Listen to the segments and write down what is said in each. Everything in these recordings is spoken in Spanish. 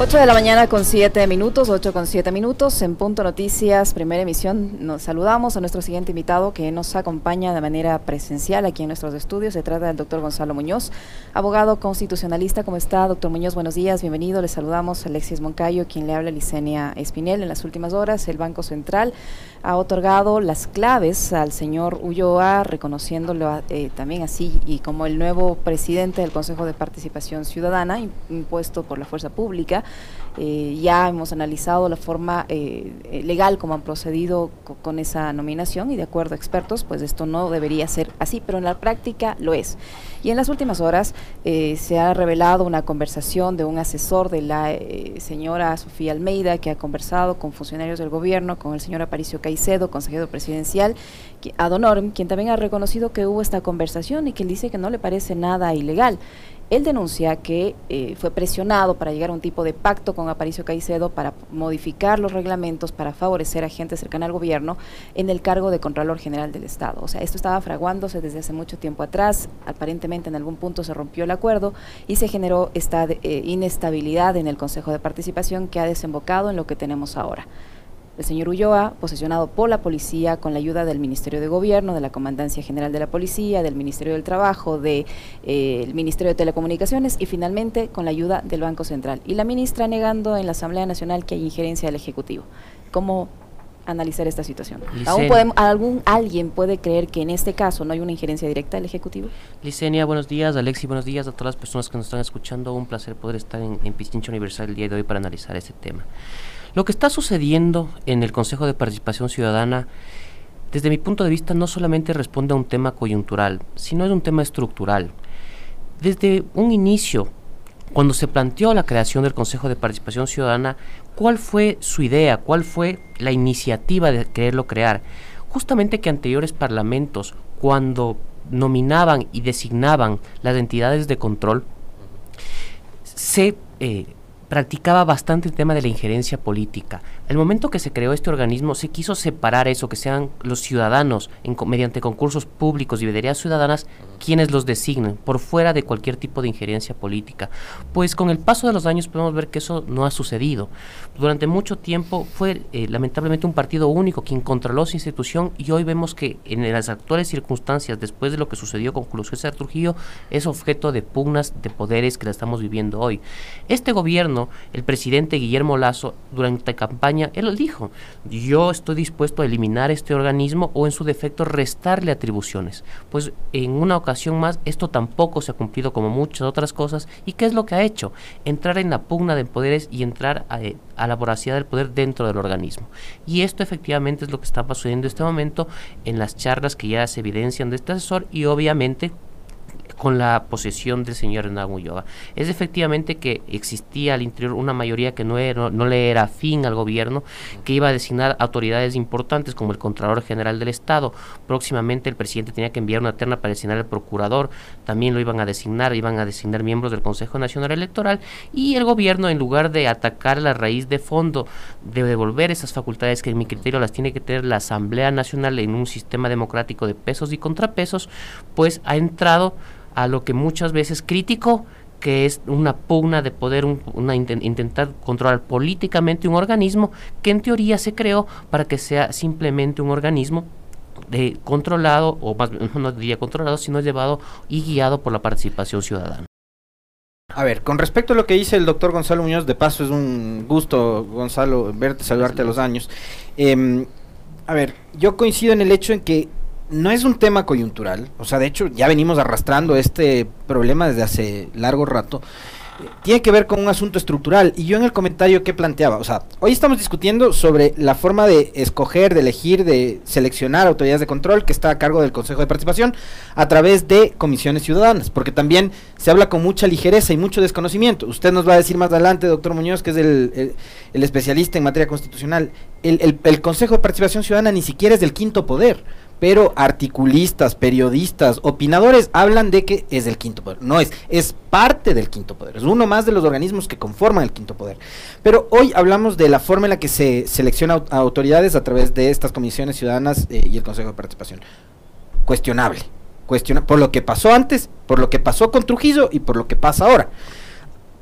8 de la mañana con 7 minutos, 8 con 7 minutos, en Punto Noticias, primera emisión. Nos saludamos a nuestro siguiente invitado que nos acompaña de manera presencial aquí en nuestros estudios. Se trata del doctor Gonzalo Muñoz, abogado constitucionalista. ¿Cómo está, doctor Muñoz? Buenos días, bienvenido. Le saludamos a Alexis Moncayo, quien le habla Licenia Espinel. En las últimas horas, el Banco Central ha otorgado las claves al señor Ulloa, reconociéndolo eh, también así y como el nuevo presidente del Consejo de Participación Ciudadana, impuesto por la fuerza pública. Eh, ya hemos analizado la forma eh, eh, legal como han procedido con esa nominación y de acuerdo a expertos, pues esto no debería ser así, pero en la práctica lo es. Y en las últimas horas se ha revelado una conversación de un asesor de la señora Sofía Almeida que ha conversado con funcionarios del gobierno, con el señor Aparicio Caicedo, consejero presidencial, a Donorm, quien también ha reconocido que hubo esta conversación y que dice que no le parece nada ilegal. Él denuncia que eh, fue presionado para llegar a un tipo de pacto con Aparicio Caicedo para modificar los reglamentos para favorecer a gente cercana al gobierno en el cargo de Contralor General del Estado. O sea, esto estaba fraguándose desde hace mucho tiempo atrás. Aparentemente en algún punto se rompió el acuerdo y se generó esta eh, inestabilidad en el Consejo de Participación que ha desembocado en lo que tenemos ahora. El señor Ulloa, posesionado por la policía con la ayuda del Ministerio de Gobierno, de la Comandancia General de la Policía, del Ministerio del Trabajo, del eh, Ministerio de Telecomunicaciones y finalmente con la ayuda del Banco Central. Y la ministra negando en la Asamblea Nacional que hay injerencia del Ejecutivo. ¿Cómo analizar esta situación? ¿Aún podemos, ¿Algún alguien puede creer que en este caso no hay una injerencia directa del Ejecutivo? Licenia, buenos días. Alexi, buenos días a todas las personas que nos están escuchando. Un placer poder estar en, en Pistincho Universal el día de hoy para analizar este tema. Lo que está sucediendo en el Consejo de Participación Ciudadana, desde mi punto de vista, no solamente responde a un tema coyuntural, sino es un tema estructural. Desde un inicio, cuando se planteó la creación del Consejo de Participación Ciudadana, ¿cuál fue su idea? ¿Cuál fue la iniciativa de quererlo crear? Justamente que anteriores parlamentos, cuando nominaban y designaban las entidades de control, se eh, practicaba bastante el tema de la injerencia política. El momento que se creó este organismo se quiso separar eso, que sean los ciudadanos mediante concursos públicos y veedurías ciudadanas quienes los designen, por fuera de cualquier tipo de injerencia política. Pues con el paso de los años podemos ver que eso no ha sucedido. Durante mucho tiempo fue eh, lamentablemente un partido único quien controló esa institución y hoy vemos que en las actuales circunstancias, después de lo que sucedió con Julio César Trujillo, es objeto de pugnas de poderes que la estamos viviendo hoy. Este gobierno, el presidente Guillermo Lazo, durante campaña, él dijo, yo estoy dispuesto a eliminar este organismo o en su defecto restarle atribuciones. Pues en una ocasión más, esto tampoco se ha cumplido como muchas otras cosas. ¿Y qué es lo que ha hecho? Entrar en la pugna de poderes y entrar a, eh, la voracidad del poder dentro del organismo. Y esto efectivamente es lo que está sucediendo en este momento en las charlas que ya se evidencian de este asesor y obviamente con la posesión del señor Hernán Ulloa. Es efectivamente que existía al interior una mayoría que no, era, no le era afín al gobierno, que iba a designar autoridades importantes como el Contralor General del Estado. Próximamente el presidente tenía que enviar una terna para designar al procurador, también lo iban a designar, iban a designar miembros del Consejo Nacional Electoral y el gobierno en lugar de atacar la raíz de fondo, de devolver esas facultades que en mi criterio las tiene que tener la Asamblea Nacional en un sistema democrático de pesos y contrapesos, pues ha entrado a lo que muchas veces critico, que es una pugna de poder, una intentar controlar políticamente un organismo que en teoría se creó para que sea simplemente un organismo de controlado, o más no diría controlado, sino llevado y guiado por la participación ciudadana. A ver, con respecto a lo que dice el doctor Gonzalo Muñoz, de paso es un gusto, Gonzalo, verte, saludarte a los años. Em, a ver, yo coincido en el hecho en que no es un tema coyuntural, o sea, de hecho ya venimos arrastrando este problema desde hace largo rato. Tiene que ver con un asunto estructural. Y yo en el comentario que planteaba, o sea, hoy estamos discutiendo sobre la forma de escoger, de elegir, de seleccionar autoridades de control que está a cargo del Consejo de Participación a través de comisiones ciudadanas, porque también se habla con mucha ligereza y mucho desconocimiento. Usted nos va a decir más adelante, doctor Muñoz, que es el, especialista en materia constitucional. el Consejo de Participación Ciudadana ni siquiera es del quinto poder pero articulistas, periodistas, opinadores hablan de que es del quinto poder. No es, es parte del quinto poder, es uno más de los organismos que conforman el quinto poder. Pero hoy hablamos de la forma en la que se selecciona a autoridades a través de estas comisiones ciudadanas eh, y el Consejo de Participación. Cuestionable, cuestiona por lo que pasó antes, por lo que pasó con Trujillo y por lo que pasa ahora.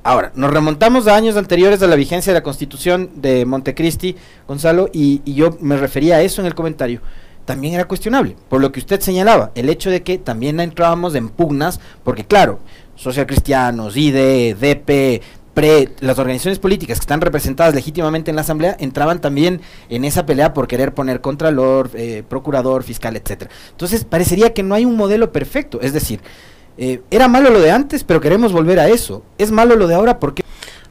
Ahora, nos remontamos a años anteriores a la vigencia de la constitución de Montecristi, Gonzalo, y, y yo me refería a eso en el comentario también era cuestionable, por lo que usted señalaba, el hecho de que también entrábamos en pugnas, porque claro, socialcristianos, IDE, DP, PRE, las organizaciones políticas que están representadas legítimamente en la Asamblea entraban también en esa pelea por querer poner contralor, eh, procurador, fiscal, etcétera. Entonces parecería que no hay un modelo perfecto, es decir, eh, era malo lo de antes, pero queremos volver a eso. Es malo lo de ahora porque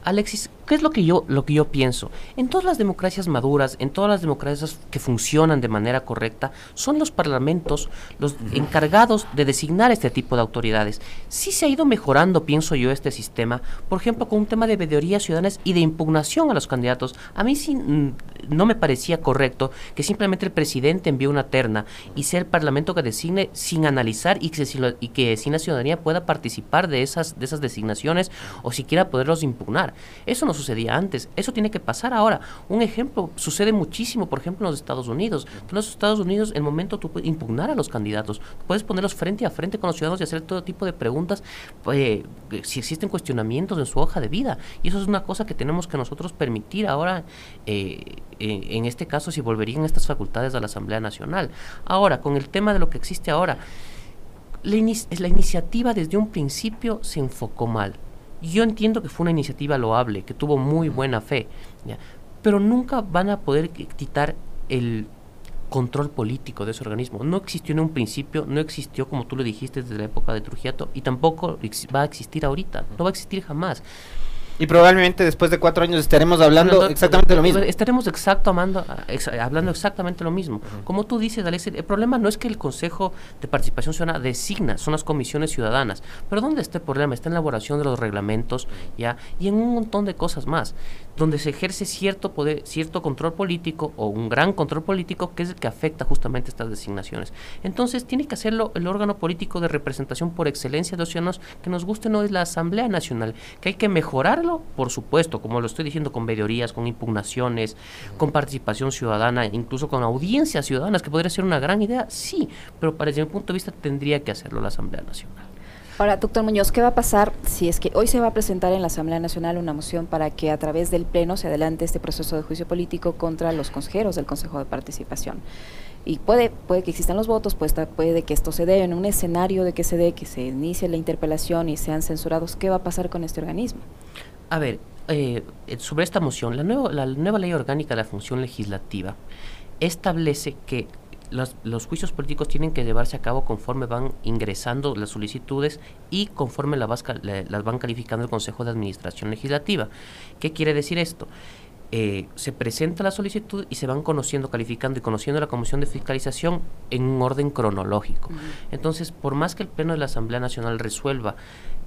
Alexis, ¿qué es lo que yo lo que yo pienso? En todas las democracias maduras, en todas las democracias que funcionan de manera correcta, son los parlamentos los encargados de designar este tipo de autoridades. Sí se ha ido mejorando, pienso yo, este sistema, por ejemplo, con un tema de veedurías ciudadanas y de impugnación a los candidatos. A mí sí mm, no me parecía correcto que simplemente el presidente envíe una terna y sea el parlamento que designe sin analizar y que, y que sin la ciudadanía pueda participar de esas de esas designaciones o siquiera poderlos impugnar. Eso no sucedía antes, eso tiene que pasar ahora. Un ejemplo, sucede muchísimo, por ejemplo, en los Estados Unidos. En los Estados Unidos, el momento tú puedes impugnar a los candidatos, puedes ponerlos frente a frente con los ciudadanos y hacer todo tipo de preguntas eh, si existen cuestionamientos en su hoja de vida. Y eso es una cosa que tenemos que nosotros permitir ahora, eh, en este caso, si volverían estas facultades a la Asamblea Nacional. Ahora, con el tema de lo que existe ahora, la iniciativa desde un principio se enfocó mal yo entiendo que fue una iniciativa loable, que tuvo muy buena fe, pero nunca van a poder quitar el control político de ese organismo. No existió en un principio, no existió como tú lo dijiste desde la época de Trujiato y tampoco va a existir ahorita, no va a existir jamás. Y probablemente después de cuatro años estaremos hablando exactamente lo mismo. Estaremos exacto amando, hablando exactamente lo mismo. Como tú dices, Alex, el problema no es que el Consejo de Participación Ciudadana designa, son las comisiones ciudadanas. Pero ¿dónde está el problema? Está en la elaboración de los reglamentos ya y en un montón de cosas más, donde se ejerce cierto poder, cierto control político o un gran control político que es el que afecta justamente estas designaciones. Entonces tiene que hacerlo el órgano político de representación por excelencia de los ciudadanos que nos guste no es la Asamblea Nacional, que hay que mejorar por supuesto, como lo estoy diciendo, con veedurías, con impugnaciones, con participación ciudadana, incluso con audiencias ciudadanas, que podría ser una gran idea, sí, pero para desde mi punto de vista tendría que hacerlo la Asamblea Nacional. Ahora, doctor Muñoz, ¿qué va a pasar si es que hoy se va a presentar en la Asamblea Nacional una moción para que a través del Pleno se adelante este proceso de juicio político contra los consejeros del Consejo de Participación? Y puede, puede que existan los votos, pues, puede que esto se dé en un escenario de que se dé, que se inicie la interpelación y sean censurados. ¿Qué va a pasar con este organismo? A ver, eh, sobre esta moción, la, la nueva ley orgánica de la función legislativa establece que los, los, juicios políticos tienen que llevarse a cabo conforme van ingresando las solicitudes y conforme las van calificando el Consejo de Administración Legislativa. ¿Qué quiere decir esto? Eh, se presenta la solicitud y se van conociendo, calificando y conociendo la Comisión de Fiscalización en un orden cronológico. Entonces, por más que el Pleno de la Asamblea Nacional resuelva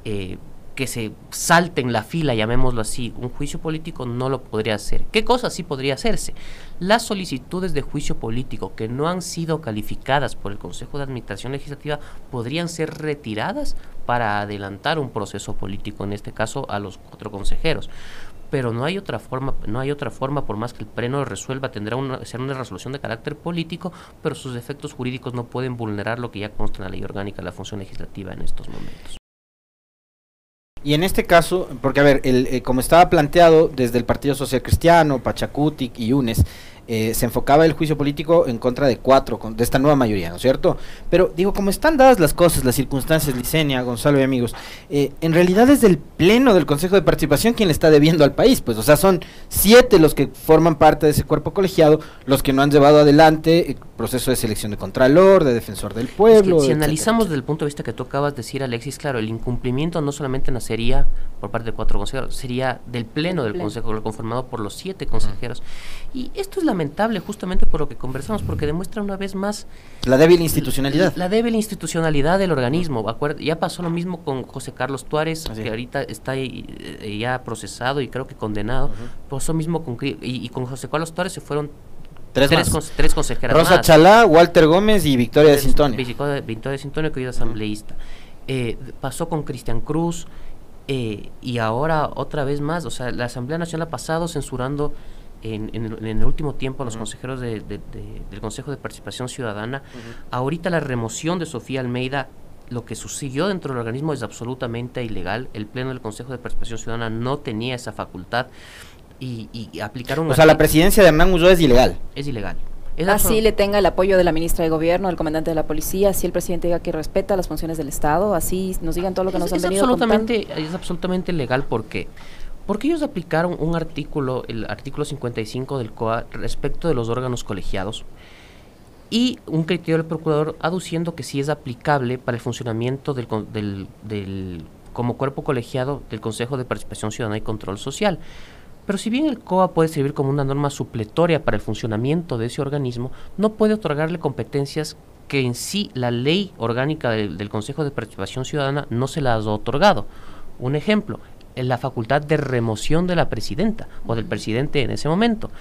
eh, que se salte en la fila, llamémoslo así, un juicio político no lo podría hacer. ¿Qué cosa sí podría hacerse? Las solicitudes de juicio político que no han sido calificadas por el Consejo de Administración Legislativa podrían ser retiradas para adelantar un proceso político, en este caso a los cuatro consejeros pero no hay otra forma, no hay otra forma, por más que el pleno resuelva, tendrá una, ser una resolución de carácter político, pero sus efectos jurídicos no pueden vulnerar lo que ya consta en la ley orgánica de la función legislativa en estos momentos. Y en este caso, porque a ver, el, eh, como estaba planteado desde el Partido Social Cristiano, Pachacutic y UNES, eh, se enfocaba el juicio político en contra de cuatro, de esta nueva mayoría, ¿no es cierto? Pero digo, como están dadas las cosas, las circunstancias, Licenia, Gonzalo y amigos, eh, en realidad es el Pleno del Consejo de Participación quien le está debiendo al país, pues, o sea, son siete los que forman parte de ese cuerpo colegiado, los que no han llevado adelante el proceso de selección de Contralor, de Defensor del Pueblo. si analizamos desde el punto de vista que tú acabas de decir, Alexis, claro, el incumplimiento no solamente nacería por parte de cuatro consejeros, sería del Pleno del, Consejo, conformado por los siete consejeros. Y esto es la lamentable justamente por lo que conversamos, porque demuestra una vez más... La débil institucionalidad. La, débil institucionalidad del organismo. Ya pasó lo mismo con José Carlos Tuárez, que ahorita está eh, ya procesado y creo que condenado. Pasó mismo con... Y, con José Carlos Tuárez se fueron Tres, tres, consejeras Rosa Chalá, Walter Gómez y Victoria de Sintonio. Victoria de Sintonio, que es asambleísta. Eh, pasó con Cristian Cruz eh, y ahora otra vez más, o sea, la Asamblea Nacional ha pasado censurando en, el, último tiempo a los consejeros del Consejo de Participación Ciudadana. Ahorita la remoción de Sofía Almeida lo que sucedió dentro del organismo es absolutamente ilegal. El Pleno del Consejo de Participación Ciudadana no tenía esa facultad y, y aplicaron... O sea, la presidencia de Hernán Ulloa es ilegal. Es ilegal. así le tenga el apoyo de la ministra de Gobierno, del comandante de la policía, así el presidente diga que respeta las funciones del Estado, así nos digan todo lo que nos han venido absolutamente, Es absolutamente legal porque porque ellos aplicaron un artículo, el artículo 55 del COA, respecto de los órganos colegiados, y un criterio del procurador aduciendo que sí es aplicable para el funcionamiento del, del, como cuerpo colegiado del Consejo de Participación Ciudadana y Control Social. Pero si bien el COA puede servir como una norma supletoria para el funcionamiento de ese organismo, no puede otorgarle competencias que en sí la ley orgánica del, del Consejo de Participación Ciudadana no se las ha otorgado. Un ejemplo, la facultad de remoción de la presidenta o del presidente en ese momento.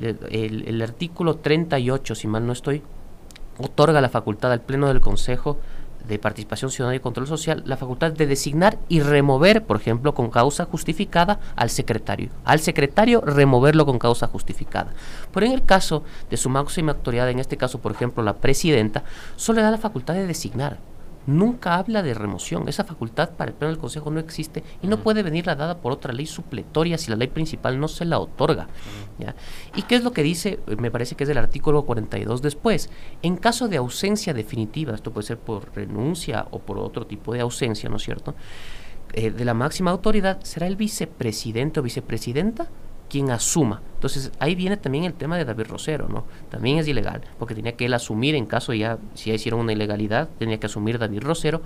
El, el, artículo 38, si mal no estoy, otorga la facultad al Pleno del Consejo de Participación Ciudadana y Control Social la facultad de designar y remover, por ejemplo, con causa justificada al secretario. Al secretario removerlo con causa justificada. Pero en el caso de su máxima autoridad, en este caso, por ejemplo, la presidenta, solo le da la facultad de designar nunca habla de remoción. Esa facultad para el Pleno del Consejo no existe y no puede venir la dada por otra ley supletoria si la ley principal no se la otorga. ¿Y qué es lo que dice? Me parece que es del artículo 42 después. En caso de ausencia definitiva, esto puede ser por renuncia o por otro tipo de ausencia, ¿no es cierto? Eh, de la máxima autoridad será el vicepresidente o vicepresidenta quien asuma. Entonces ahí viene también el tema de David Rosero, ¿no? También es ilegal, porque tenía que él asumir en caso ya, si ya hicieron una ilegalidad, tenía que asumir David Rosero.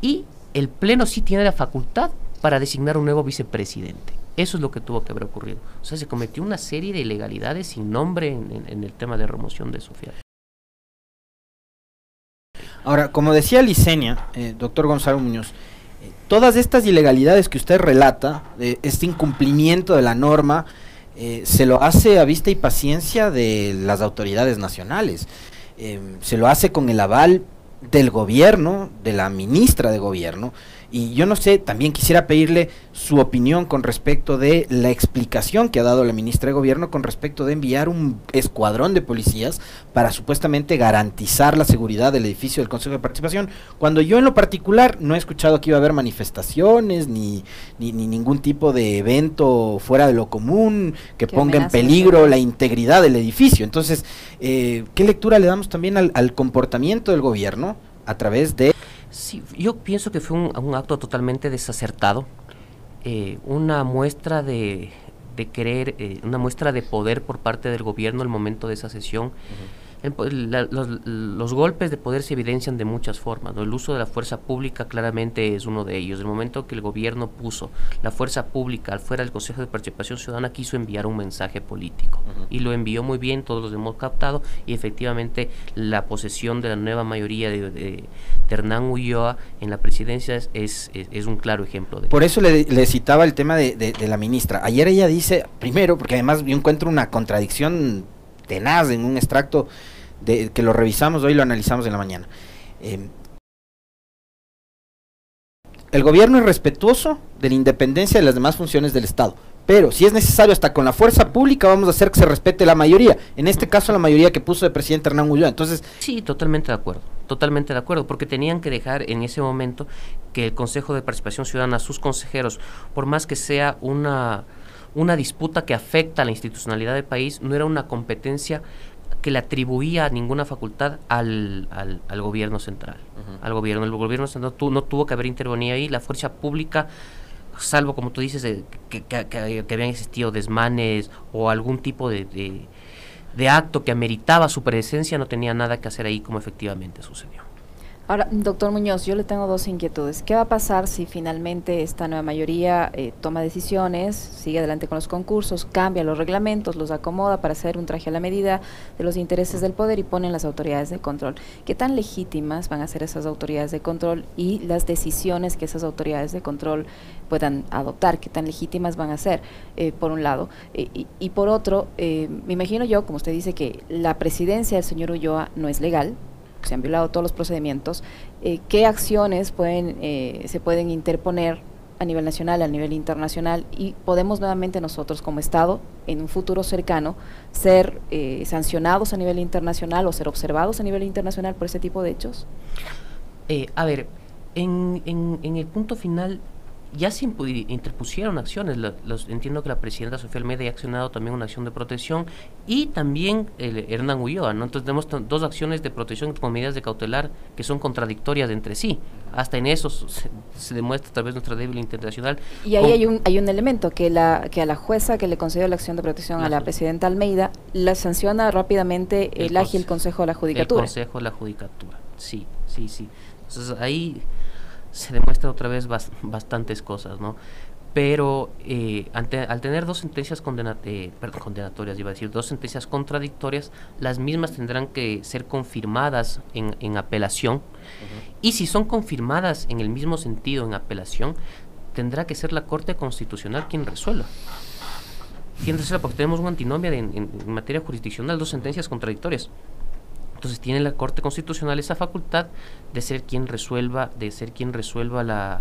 Y el Pleno sí tiene la facultad para designar un nuevo vicepresidente. Eso es lo que tuvo que haber ocurrido. O sea, se cometió una serie de ilegalidades sin nombre en, el tema de remoción de Sofía. Ahora, como decía Licenia, eh, doctor Gonzalo Muñoz, todas estas ilegalidades que usted relata, este incumplimiento de la norma, eh, se lo hace a vista y paciencia de las autoridades nacionales. Eh, se lo hace con el aval del gobierno, de la ministra de gobierno, y yo no sé, también quisiera pedirle su opinión con respecto de la explicación que ha dado la ministra de Gobierno con respecto de enviar un escuadrón de policías para supuestamente garantizar la seguridad del edificio del Consejo de Participación, cuando yo en lo particular no he escuchado que iba a haber manifestaciones ni, ni, ningún tipo de evento fuera de lo común que ponga en peligro la integridad del edificio. Entonces, eh, ¿qué lectura le damos también al, al comportamiento del gobierno a través de... Sí, yo pienso que fue un, acto totalmente desacertado, eh, una muestra de, de querer, eh, una muestra de poder por parte del gobierno el momento de esa sesión. Los, golpes de poder se evidencian de muchas formas. El uso de la fuerza pública claramente es uno de ellos. El momento que el gobierno puso la fuerza pública al fuera del Consejo de Participación Ciudadana quiso enviar un mensaje político y lo envió muy bien, todos los hemos captado y efectivamente la posesión de la nueva mayoría de, Hernán Ulloa en la presidencia es, es, un claro ejemplo de Por eso le, le citaba el tema de, de la ministra. Ayer ella dice, primero, porque además yo encuentro una contradicción tenaz en un extracto de, que lo revisamos hoy, lo analizamos en la mañana. Eh, el gobierno es respetuoso de la independencia de las demás funciones del Estado, pero si es necesario hasta con la fuerza pública vamos a hacer que se respete la mayoría, en este caso la mayoría que puso el presidente Hernán Ulloa. Entonces, sí, totalmente de acuerdo, totalmente de acuerdo, porque tenían que dejar en ese momento que el Consejo de Participación Ciudadana, sus consejeros, por más que sea una una disputa que afecta a la institucionalidad del país no era una competencia que le atribuía ninguna facultad al, al, gobierno central. Al gobierno. El gobierno central no, tuvo que haber intervenido ahí. La fuerza pública, salvo como tú dices, que, que, habían existido desmanes o algún tipo de, de, de acto que ameritaba su presencia, no tenía nada que hacer ahí como efectivamente sucedió. Ahora, doctor Muñoz, yo le tengo dos inquietudes. ¿Qué va a pasar si finalmente esta nueva mayoría eh, toma decisiones, sigue adelante con los concursos, cambia los reglamentos, los acomoda para hacer un traje a la medida de los intereses del poder y ponen las autoridades de control? ¿Qué tan legítimas van a ser esas autoridades de control y las decisiones que esas autoridades de control puedan adoptar? ¿Qué tan legítimas van a ser, eh, por un lado? Eh, y, y, por otro, me imagino yo, como usted dice, que la presidencia del señor Ulloa no es legal, se han violado todos los procedimientos, eh, ¿qué acciones eh, se pueden interponer a nivel nacional, a nivel internacional y podemos nuevamente nosotros como Estado en un futuro cercano ser eh, sancionados a nivel internacional o ser observados a nivel internacional por ese tipo de hechos? a ver, en, en el punto final ya se interpusieron acciones. los, entiendo que la presidenta Sofía Almeida ha accionado también una acción de protección y también el Hernán Ulloa. ¿no? Entonces tenemos dos acciones de protección con medidas de cautelar que son contradictorias entre sí. Hasta en eso se, demuestra a través de nuestra débil internacional. Y ahí hay un, hay un elemento que, la, que a la jueza que le concedió la acción de protección a la presidenta Almeida la sanciona rápidamente el, el ágil Consejo de la Judicatura. El Consejo de la Judicatura, sí, sí, sí. Entonces ahí se demuestra otra vez bastantes cosas, ¿no? Pero eh, al tener dos sentencias eh, condenatorias, iba a decir, dos sentencias contradictorias, las mismas tendrán que ser confirmadas en, apelación. Y si son confirmadas en el mismo sentido en apelación, tendrá que ser la Corte Constitucional quien resuelva. Quien resuelva, porque tenemos una antinomia en, en materia jurisdiccional, dos sentencias contradictorias. Entonces tiene la Corte Constitucional esa facultad de ser quien resuelva, de ser quien resuelva la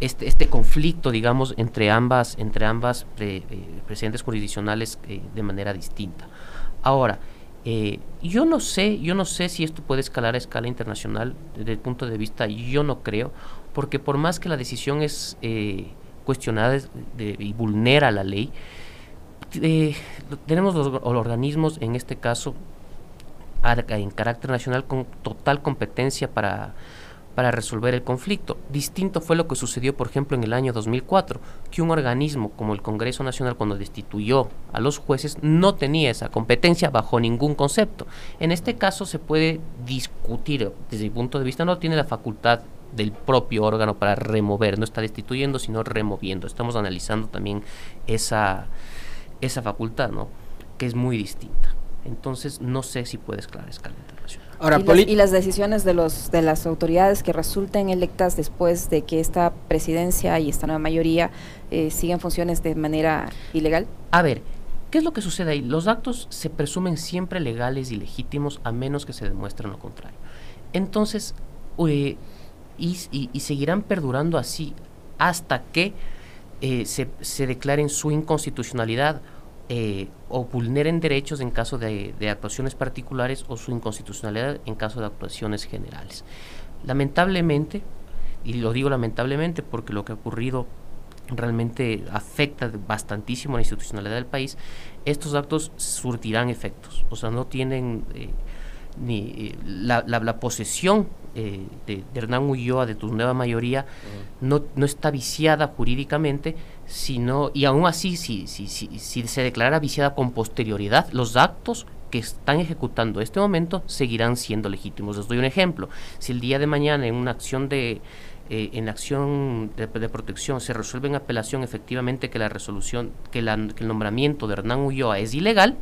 este, este conflicto, digamos, entre ambas, entre ambas eh, presidentes jurisdiccionales eh, de manera distinta. Ahora, eh, yo no sé, yo no sé si esto puede escalar a escala internacional desde el punto de vista, yo no creo, porque por más que la decisión es cuestionada y vulnera la ley, tenemos los organismos, en este caso, en carácter nacional con total competencia para, para resolver el conflicto. Distinto fue lo que sucedió, por ejemplo, en el año 2004, que un organismo como el Congreso Nacional, cuando destituyó a los jueces, no tenía esa competencia bajo ningún concepto. En este caso se puede discutir, desde mi punto de vista, no tiene la facultad del propio órgano para remover, no está destituyendo, sino removiendo. Estamos analizando también esa, esa facultad, ¿no? que es muy distinta. Entonces no sé si puede escalar escala internacional. Ahora, ¿Y, las, decisiones de los de las autoridades que resulten electas después de que esta presidencia y esta nueva mayoría eh, siguen funciones de manera ilegal? A ver, ¿qué es lo que sucede ahí? Los actos se presumen siempre legales y legítimos a menos que se demuestren lo contrario. Entonces, eh, y, seguirán perdurando así hasta que eh, se, se declaren su inconstitucionalidad eh, o vulneren derechos en caso de, actuaciones particulares o su inconstitucionalidad en caso de actuaciones generales. Lamentablemente, y lo digo lamentablemente porque lo que ha ocurrido realmente afecta bastantísimo a la institucionalidad del país, estos actos surtirán efectos, o sea, no tienen eh, ni eh, la, la, posesión de, de, Hernán Ulloa, de tu nueva mayoría, no, no está viciada jurídicamente, sino, y aún así, si, si, si, si se declara viciada con posterioridad, los actos que están ejecutando este momento seguirán siendo legítimos. Les doy un ejemplo. Si el día de mañana en una acción de eh, en acción de, protección se resuelve en apelación efectivamente que la resolución, que, la, que el nombramiento de Hernán Ulloa es ilegal,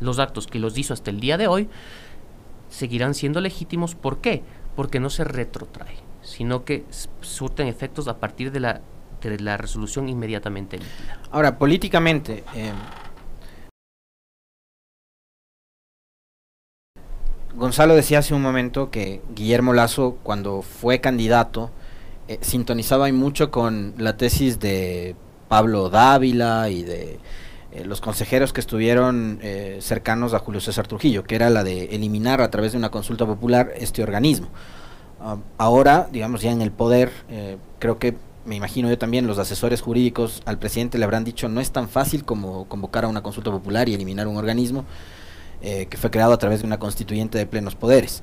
los actos que los hizo hasta el día de hoy seguirán siendo legítimos. ¿Por qué? Porque no se retrotrae, sino que surten efectos a partir de la de la resolución inmediatamente Ahora, políticamente, eh, Gonzalo decía hace un momento que Guillermo Lazo, cuando fue candidato, eh, sintonizaba mucho con la tesis de Pablo Dávila y de eh, los consejeros que estuvieron cercanos a Julio César Trujillo, que era la de eliminar a través de una consulta popular este organismo. Ah, ahora, digamos, ya en el poder, creo que me imagino yo también, los asesores jurídicos al presidente le habrán dicho no es tan fácil como convocar a una consulta popular y eliminar un organismo eh, que fue creado a través de una constituyente de plenos poderes.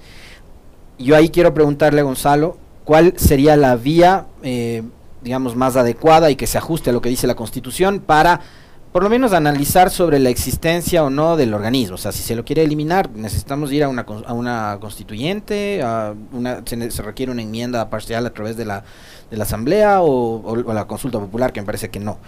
Yo ahí quiero preguntarle a Gonzalo, ¿cuál sería la vía, eh, digamos, más adecuada y que se ajuste a lo que dice la Constitución para por lo menos analizar sobre la existencia o no del organismo. O sea, si se lo quiere eliminar, necesitamos ir a una, a una constituyente, a una, se, requiere una enmienda parcial a través de la, de la Asamblea o, la consulta popular, que me parece que no.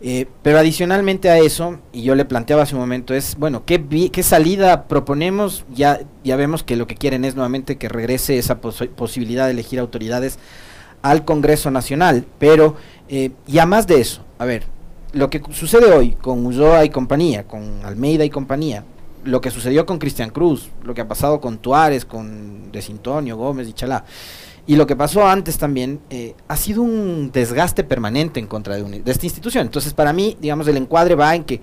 Eh, pero adicionalmente a eso, y yo le planteaba hace un momento, es, bueno, ¿qué, qué salida proponemos? Ya, ya vemos que lo que quieren es nuevamente que regrese esa posibilidad de elegir autoridades al Congreso Nacional, pero eh, ya más de eso, a ver, lo que sucede hoy con Ulloa y compañía, con Almeida y compañía, lo que sucedió con Cristian Cruz, lo que ha pasado con Tuárez, con Desintonio, Gómez y Chalá, y lo que pasó antes también, eh, ha sido un desgaste permanente en contra de, esta institución. Entonces, para mí, digamos, el encuadre va en que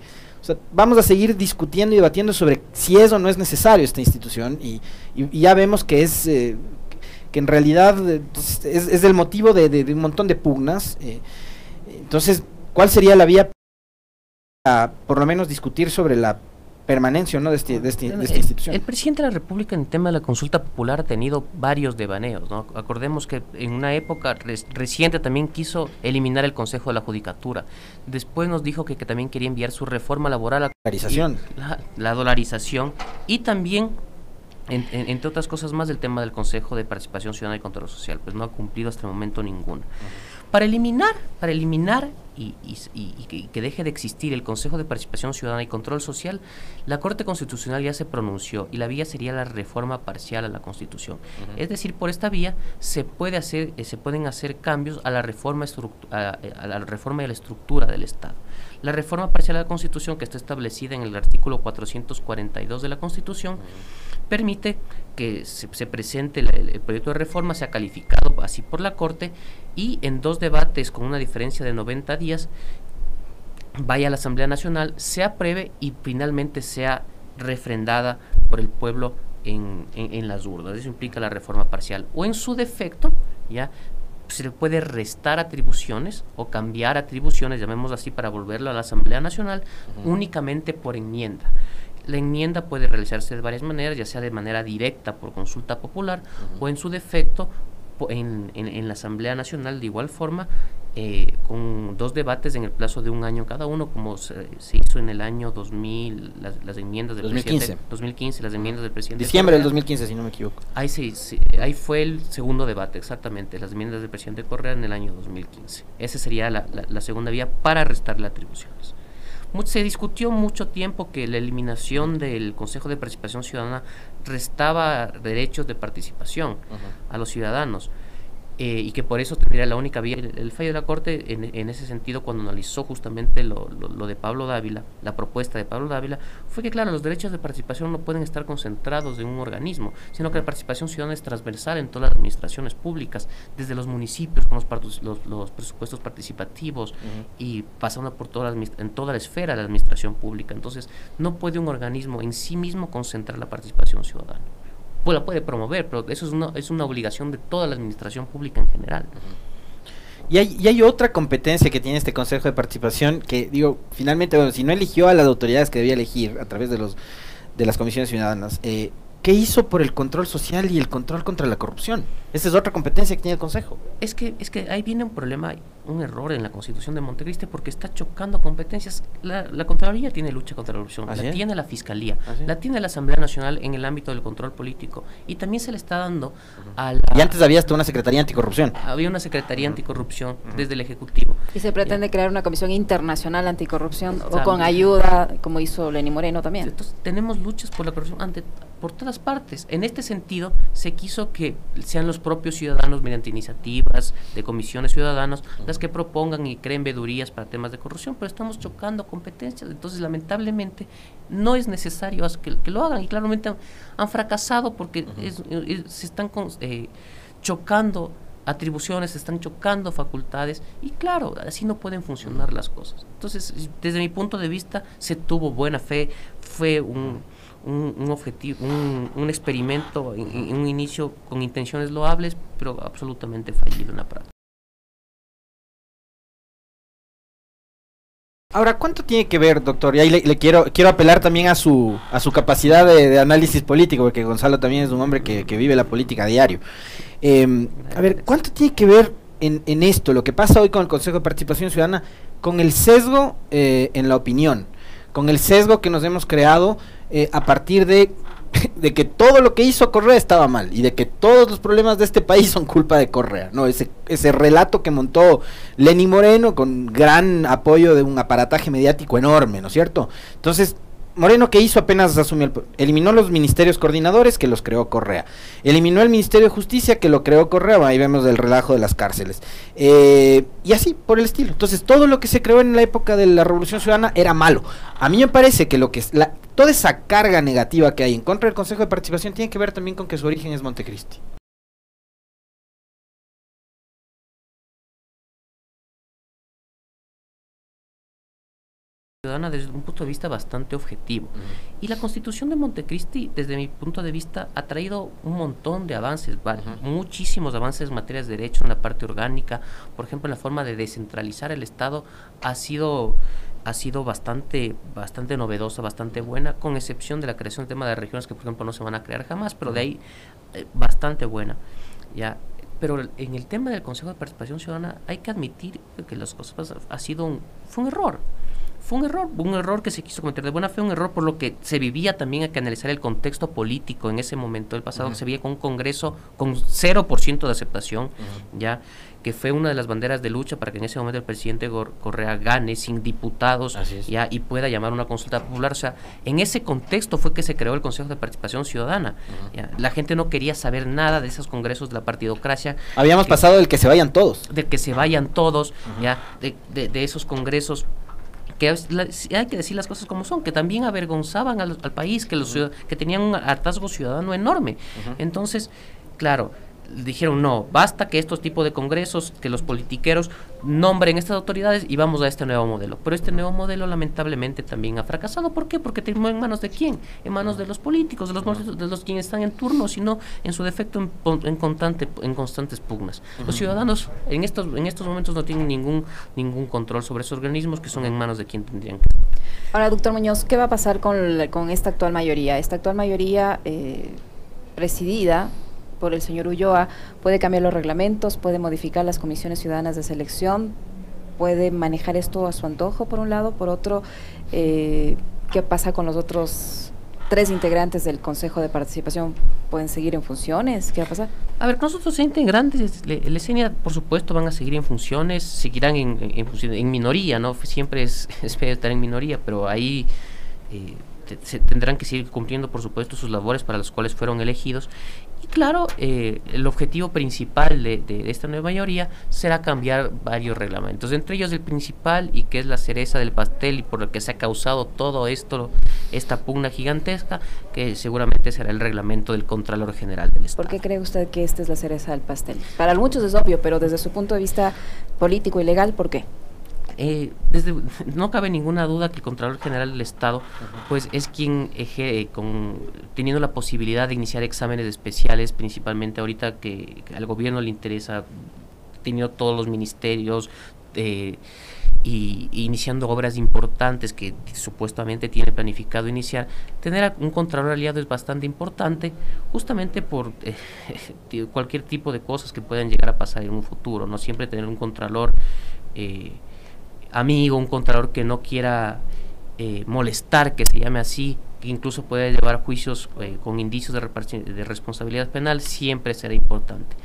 vamos a seguir discutiendo y debatiendo sobre si es o no es necesario esta institución, y, ya vemos que es... Eh, que en realidad eh, pues, es, es, el motivo de, de, de, un montón de pugnas. Eh, entonces, ¿cuál sería la vía para, por lo menos, discutir sobre la permanencia ¿no? de, este, de, este, de esta institución. El, el, presidente de la República en el tema de la consulta popular ha tenido varios devaneos. ¿no? Acordemos que en una época res, reciente también quiso eliminar el Consejo de la Judicatura. Después nos dijo que, que también quería enviar su reforma laboral a dolarización. La, la dolarización y también en, en, entre otras cosas más del tema del Consejo de Participación Ciudadana y Control Social, pues no ha cumplido hasta el momento ninguno. Uh -huh. Para eliminar, para eliminar y, y, y, que, deje de existir el Consejo de Participación Ciudadana y Control Social, la Corte Constitucional ya se pronunció y la vía sería la reforma parcial a la Constitución. Uh -huh. Es decir, por esta vía se puede hacer, eh, se pueden hacer cambios a la reforma a, a la reforma y a la estructura del Estado. La reforma parcial a la Constitución, que está establecida en el artículo 442 de la Constitución, permite que se, se presente el, proyecto de reforma, sea calificado así por la Corte y en dos debates con una diferencia de 90 días vaya a la Asamblea Nacional, se apruebe y finalmente sea refrendada por el pueblo en las urnas. Eso implica la reforma parcial. O en su defecto, ya se le puede restar atribuciones o cambiar atribuciones, llamémoslo así, para volverlo a la Asamblea Nacional uh -huh. únicamente por enmienda. La enmienda puede realizarse de varias maneras, ya sea de manera directa por consulta popular uh -huh. o en su defecto en, en, en, la Asamblea Nacional de igual forma eh, con dos debates en el plazo de un año cada uno, como se, se hizo en el año 2000, las, las enmiendas del 2015. presidente. 2015, las enmiendas del presidente. Diciembre del 2015, si no me equivoco. Ahí, sí, sí, ahí fue el segundo debate, exactamente, las enmiendas del presidente Correa en el año 2015. Esa sería la, la, la segunda vía para restarle atribuciones. Se discutió mucho tiempo que la eliminación del Consejo de Participación Ciudadana restaba derechos de participación uh -huh. a los ciudadanos eh, y que por eso tendría la única vía. El, el fallo de la Corte, en, en, ese sentido, cuando analizó justamente lo, lo, lo, de Pablo Dávila, la propuesta de Pablo Dávila, fue que, claro, los derechos de participación no pueden estar concentrados en un organismo, sino que la participación ciudadana es transversal en todas las administraciones públicas, desde los municipios con los, los, los presupuestos participativos uh -huh. y pasando por toda la, en toda la esfera de la administración pública. Entonces, no puede un organismo en sí mismo concentrar la participación ciudadana pues la puede promover, pero eso es una, es una obligación de toda la administración pública en general. Y hay, y hay otra competencia que tiene este Consejo de Participación que, digo, finalmente, bueno, si no eligió a las autoridades que debía elegir a través de los de las comisiones ciudadanas, eh, ¿qué hizo por el control social y el control contra la corrupción? Esa es otra competencia que tiene el Consejo. Es que, es que ahí viene un problema un error en la constitución de Montecristi porque está chocando competencias. La, la Contraloría tiene lucha contra la corrupción, ¿Así la es? tiene la Fiscalía, ¿Así? la tiene la Asamblea Nacional en el ámbito del control político y también se le está dando uh -huh. a la... Y antes había hasta una Secretaría Anticorrupción. Había una Secretaría Anticorrupción uh -huh. desde el Ejecutivo. Y se pretende crear una comisión internacional anticorrupción o con ayuda, como hizo Lenny Moreno también. Entonces tenemos luchas por la corrupción ante por todas partes. En este sentido, se quiso que sean los propios ciudadanos, mediante iniciativas de comisiones ciudadanas, las que propongan y creen vedurías para temas de corrupción, pero estamos chocando competencias. Entonces, lamentablemente, no es necesario que, que lo hagan. Y claramente han, han fracasado porque uh -huh. es, es, se están eh, chocando atribuciones, se están chocando facultades y claro, así no pueden funcionar las cosas. Entonces, desde mi punto de vista, se tuvo buena fe, fue un un, un objetivo, un, un experimento en, en, un inicio con intenciones loables, pero absolutamente fallido en la práctica. Ahora, ¿cuánto tiene que ver, doctor? Y ahí le, le, quiero quiero apelar también a su a su capacidad de, análisis político, porque Gonzalo también es un hombre que, vive la política a diario. Eh, a ver, ¿cuánto tiene que ver en, en, esto, lo que pasa hoy con el Consejo de Participación Ciudadana, con el sesgo eh, en la opinión? Con el sesgo que nos hemos creado eh, a partir de, de que todo lo que hizo Correa estaba mal y de que todos los problemas de este país son culpa de Correa, ¿no? Ese, ese relato que montó Lenny Moreno con gran apoyo de un aparataje mediático enorme, ¿no es cierto? Entonces, Moreno que hizo apenas asumió el, eliminó los ministerios coordinadores que los creó Correa, eliminó el Ministerio de Justicia que lo creó Correa, ahí vemos el relajo de las cárceles, eh, y así por el estilo. Entonces todo lo que se creó en la época de la Revolución Ciudadana era malo. A mí me parece que lo que es la, toda esa carga negativa que hay en contra del Consejo de Participación tiene que ver también con que su origen es Montecristi. Ciudadana desde un punto de vista bastante objetivo. Y la Constitución de Montecristi, desde mi punto de vista, ha traído un montón de avances, muchísimos avances en materia de derecho en la parte orgánica, por ejemplo, en la forma de descentralizar el Estado ha sido ha sido bastante, bastante novedosa, bastante buena, con excepción de la creación del tema de regiones que, por ejemplo, no se van a crear jamás, pero de ahí eh, bastante buena. ¿ya? Pero en el tema del Consejo de Participación Ciudadana hay que admitir que las cosas ha sido un, fue un error. Fue un error, un error que se quiso cometer de buena fe, un error por lo que se vivía también, hay que analizar el contexto político en ese momento del pasado, se veía con un Congreso con 0% de aceptación, ya que fue una de las banderas de lucha para que en ese momento el presidente Correa gane sin diputados ya y pueda llamar una consulta popular. O sea, en ese contexto fue que se creó el Consejo de Participación Ciudadana. La gente no quería saber nada de esos congresos de la partidocracia. Habíamos pasado del que se vayan todos. Del que se vayan todos, ya de, de, esos congresos que hay que decir las cosas como son, que también avergonzaban al, país, que, los, que tenían un hartazgo ciudadano enorme. Entonces, claro, dijeron no, basta que estos tipos de congresos, que los politiqueros nombren estas autoridades y vamos a este nuevo modelo. Pero este nuevo modelo lamentablemente también ha fracasado. ¿Por qué? Porque terminó en manos de quién? En manos de los políticos, de los, de los quienes están en turno, sino en su defecto en, constante, en constantes pugnas. Los ciudadanos en estos, en estos momentos no tienen ningún, ningún control sobre esos organismos que son en manos de quien tendrían que. Ahora, doctor Muñoz, ¿qué va a pasar con, con esta actual mayoría? Esta actual mayoría eh, presidida por el señor Ulloa, puede cambiar los reglamentos, puede modificar las comisiones ciudadanas de selección, puede manejar esto a su antojo, por un lado, por otro, eh, ¿qué pasa con los otros tres integrantes del Consejo de Participación? ¿Pueden seguir en funciones? ¿Qué va a pasar? A ver, nosotros integrantes, el ESENIA, por supuesto, van a seguir en funciones, seguirán en, en, minoría, ¿no? Siempre es, es estar en minoría, pero ahí... Eh, se tendrán que seguir cumpliendo, por supuesto, sus labores para las cuales fueron elegidos y claro, eh, el objetivo principal de, esta nueva mayoría será cambiar varios reglamentos, entre ellos el principal y que es la cereza del pastel y por el que se ha causado todo esto, esta pugna gigantesca, que seguramente será el reglamento del Contralor General del Estado. ¿Por qué cree usted que esta es la cereza del pastel? Para muchos es obvio, pero desde su punto de vista político y legal, ¿por qué? Eh, desde, no cabe ninguna duda que el Contralor General del Estado pues es quien eje, con, teniendo la posibilidad de iniciar exámenes especiales, principalmente ahorita que, al gobierno le interesa, teniendo todos los ministerios eh, y, iniciando obras importantes que supuestamente tiene planificado iniciar, tener un Contralor aliado es bastante importante justamente por eh, cualquier tipo de cosas que puedan llegar a pasar en un futuro, no siempre tener un Contralor eh, amigo, un contralor que no quiera eh, molestar, que se llame así, que incluso puede llevar juicios eh, con indicios de, de responsabilidad penal, siempre será importante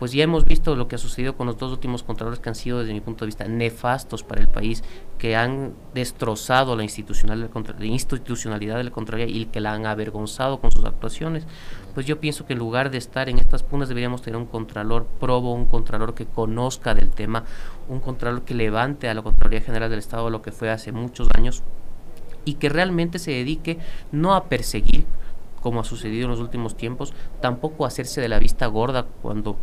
pues ya hemos visto lo que ha sucedido con los dos últimos contralores que han sido, desde mi punto de vista, nefastos para el país, que han destrozado la institucionalidad de la Contraloría y que la han avergonzado con sus actuaciones. Pues yo pienso que en lugar de estar en estas puntas deberíamos tener un contralor probo, un contralor que conozca del tema, un contralor que levante a la Contraloría General del Estado lo que fue hace muchos años y que realmente se dedique no a perseguir como ha sucedido en los últimos tiempos, tampoco a hacerse de la vista gorda cuando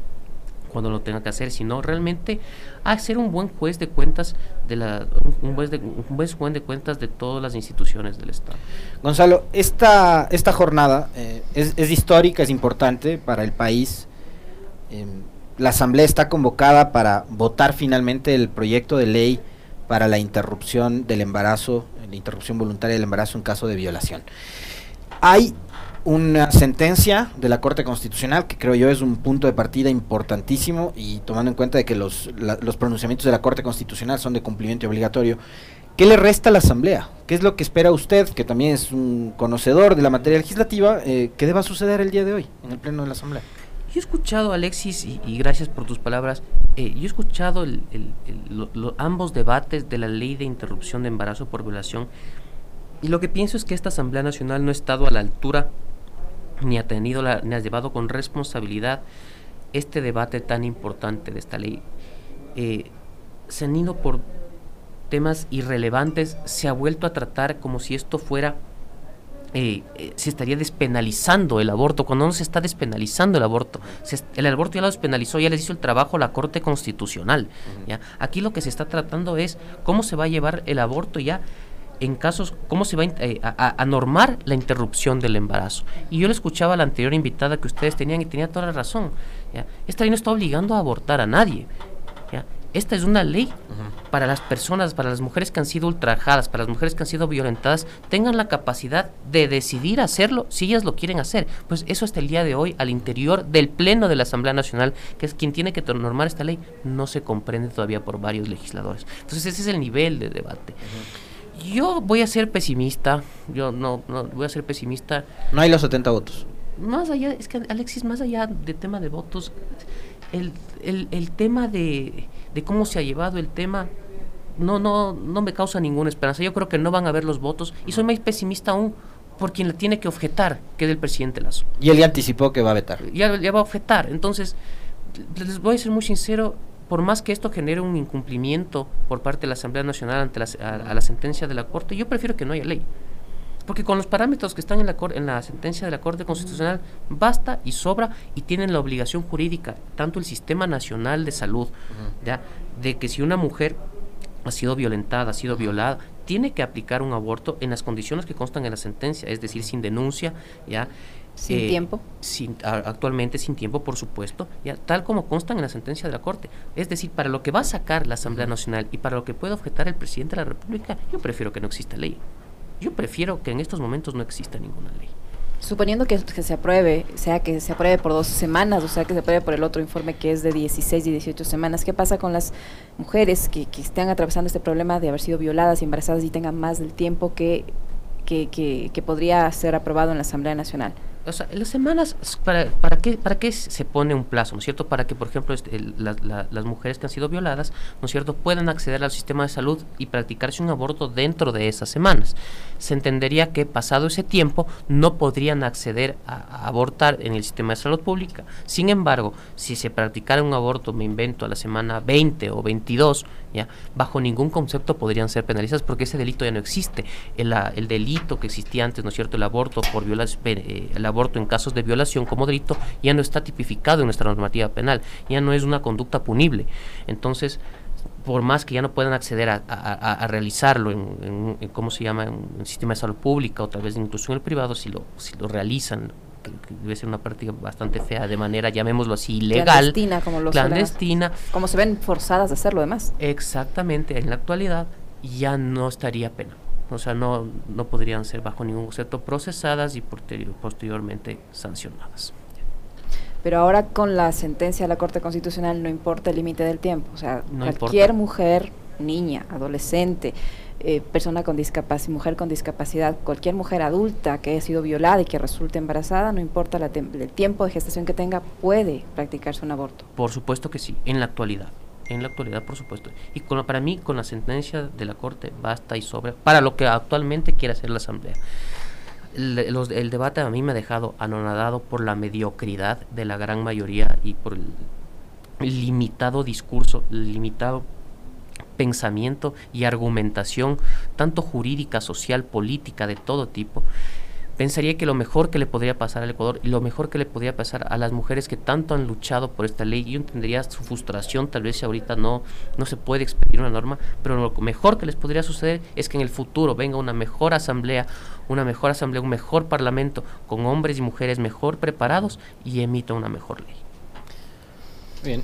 cuando lo tenga que hacer, sino realmente a ser un buen juez de cuentas de la un buen, de, un buen juez de cuentas de todas las instituciones del Estado. Gonzalo, esta esta jornada eh, es, histórica, es importante para el país. Eh, la asamblea está convocada para votar finalmente el proyecto de ley para la interrupción del embarazo, la interrupción voluntaria del embarazo en caso de violación. Hay una sentencia de la Corte Constitucional que creo yo es un punto de partida importantísimo y tomando en cuenta de que los, los pronunciamientos de la Corte Constitucional son de cumplimiento obligatorio, ¿qué le resta a la Asamblea? ¿Qué es lo que espera usted, que también es un conocedor de la materia legislativa, eh, que deba suceder el día de hoy en el Pleno de la Asamblea? Yo he escuchado, Alexis, y, gracias por tus palabras, eh, yo he escuchado ambos debates de la ley de interrupción de embarazo por violación y lo que pienso es que esta Asamblea Nacional no ha estado a la altura ni ha tenido la, ni ha llevado con responsabilidad este debate tan importante de esta ley. Eh, se han ido por temas irrelevantes, se ha vuelto a tratar como si esto fuera, eh, eh, se estaría despenalizando el aborto, cuando no se está despenalizando el aborto. el aborto ya lo despenalizó, ya les hizo el trabajo la Corte Constitucional. ¿ya? Aquí lo que se está tratando es cómo se va a llevar el aborto ya en casos, cómo se va eh, a, normar la interrupción del embarazo. Y yo le escuchaba a la anterior invitada que ustedes tenían y tenía toda la razón. Esta ley no está obligando a abortar a nadie. Esta es una ley para las personas, para las mujeres que han sido ultrajadas, para las mujeres que han sido violentadas, tengan la capacidad de decidir hacerlo si ellas lo quieren hacer. Pues eso hasta el día de hoy, al interior del Pleno de la Asamblea Nacional, que es quien tiene que normar esta ley, no se comprende todavía por varios legisladores. Entonces ese es el nivel de debate. Yo voy a ser pesimista, yo no, no voy a ser pesimista. No hay los 70 votos. Más allá, es que Alexis, más allá de tema de votos, el, el, el tema de, de, cómo se ha llevado el tema no, no, no me causa ninguna esperanza. Yo creo que no van a haber los votos y soy más pesimista aún por quien le tiene que objetar, que es el presidente Lazo. Y él ya anticipó que va a vetar. Ya, ya va a objetar. Entonces, les voy a ser muy sincero, por más que esto genere un incumplimiento por parte de la Asamblea Nacional ante la, a, la sentencia de la Corte, yo prefiero que no haya ley. Porque con los parámetros que están en la, en la sentencia de la Corte Constitucional basta y sobra y tienen la obligación jurídica, tanto el Sistema Nacional de Salud, ¿ya? de que si una mujer ha sido violentada, ha sido violada, tiene que aplicar un aborto en las condiciones que constan en la sentencia, es decir, sin denuncia, ¿ya? Sin eh, tiempo. Sin, actualmente sin tiempo, por supuesto, ya, tal como constan en la sentencia de la Corte. Es decir, para lo que va a sacar la Asamblea Nacional y para lo que puede objetar el presidente de la República, yo prefiero que no exista ley. Yo prefiero que en estos momentos no exista ninguna ley. Suponiendo que, se apruebe, sea que se apruebe por dos semanas, o sea que se apruebe por el otro informe que es de 16 y 18 semanas, ¿qué pasa con las mujeres que, que están atravesando este problema de haber sido violadas y embarazadas y tengan más del tiempo que, que, que podría ser aprobado en la Asamblea Nacional? O sea, las semanas, ¿para, para, qué, ¿para qué se pone un plazo, ¿no es cierto? Para que, por ejemplo, este, las mujeres que han sido violadas, ¿no es cierto?, puedan acceder al sistema de salud y practicarse un aborto dentro de esas semanas. Se entendería que pasado ese tiempo no podrían acceder a, abortar en el sistema de salud pública. Sin embargo, si se practicara un aborto, me invento, a la semana 20 o 22, ya, bajo ningún concepto podrían ser penalizadas porque ese delito ya no existe. El, el delito que existía antes, ¿no es cierto?, el aborto por violación, eh, el aborto en casos de violación como delito ya no está tipificado en nuestra normativa penal, ya no es una conducta punible. Entonces, por más que ya no puedan acceder a, realizarlo en, ¿cómo se llama?, en el sistema de salud pública o tal vez incluso en el privado, si lo, si lo realizan que, debe ser una práctica bastante fea, de manera, llamémoslo así, ilegal. Clandestina, como lo Clandestina. como se ven forzadas a hacerlo, además. Exactamente, en la actualidad ya no estaría pena o sea, no, no podrían ser bajo ningún concepto procesadas y posteriormente sancionadas. Pero ahora con la sentencia de la Corte Constitucional no importa el límite del tiempo, o sea, cualquier mujer, niña, adolescente, eh, persona con discapacidad, mujer con discapacidad, cualquier mujer adulta que haya sido violada y que resulte embarazada, no importa el tiempo de gestación que tenga, puede practicarse un aborto. Por supuesto que sí, en la actualidad en la actualidad, por supuesto. Y con, para mí, con la sentencia de la Corte, basta y sobra para lo que actualmente quiere hacer la Asamblea. El, el debate a mí me ha dejado anonadado por la mediocridad de la gran mayoría y por el, limitado discurso, limitado pensamiento y argumentación, tanto jurídica, social, política, de todo tipo, pensaría que lo mejor que le podría pasar al Ecuador y lo mejor que le podría pasar a las mujeres que tanto han luchado por esta ley, yo entendería su frustración, tal vez si ahorita no, no se puede expedir una norma, pero lo mejor que les podría suceder es que en el futuro venga una mejor asamblea, una mejor asamblea, un mejor parlamento, con hombres y mujeres mejor preparados y emita una mejor ley. Bien.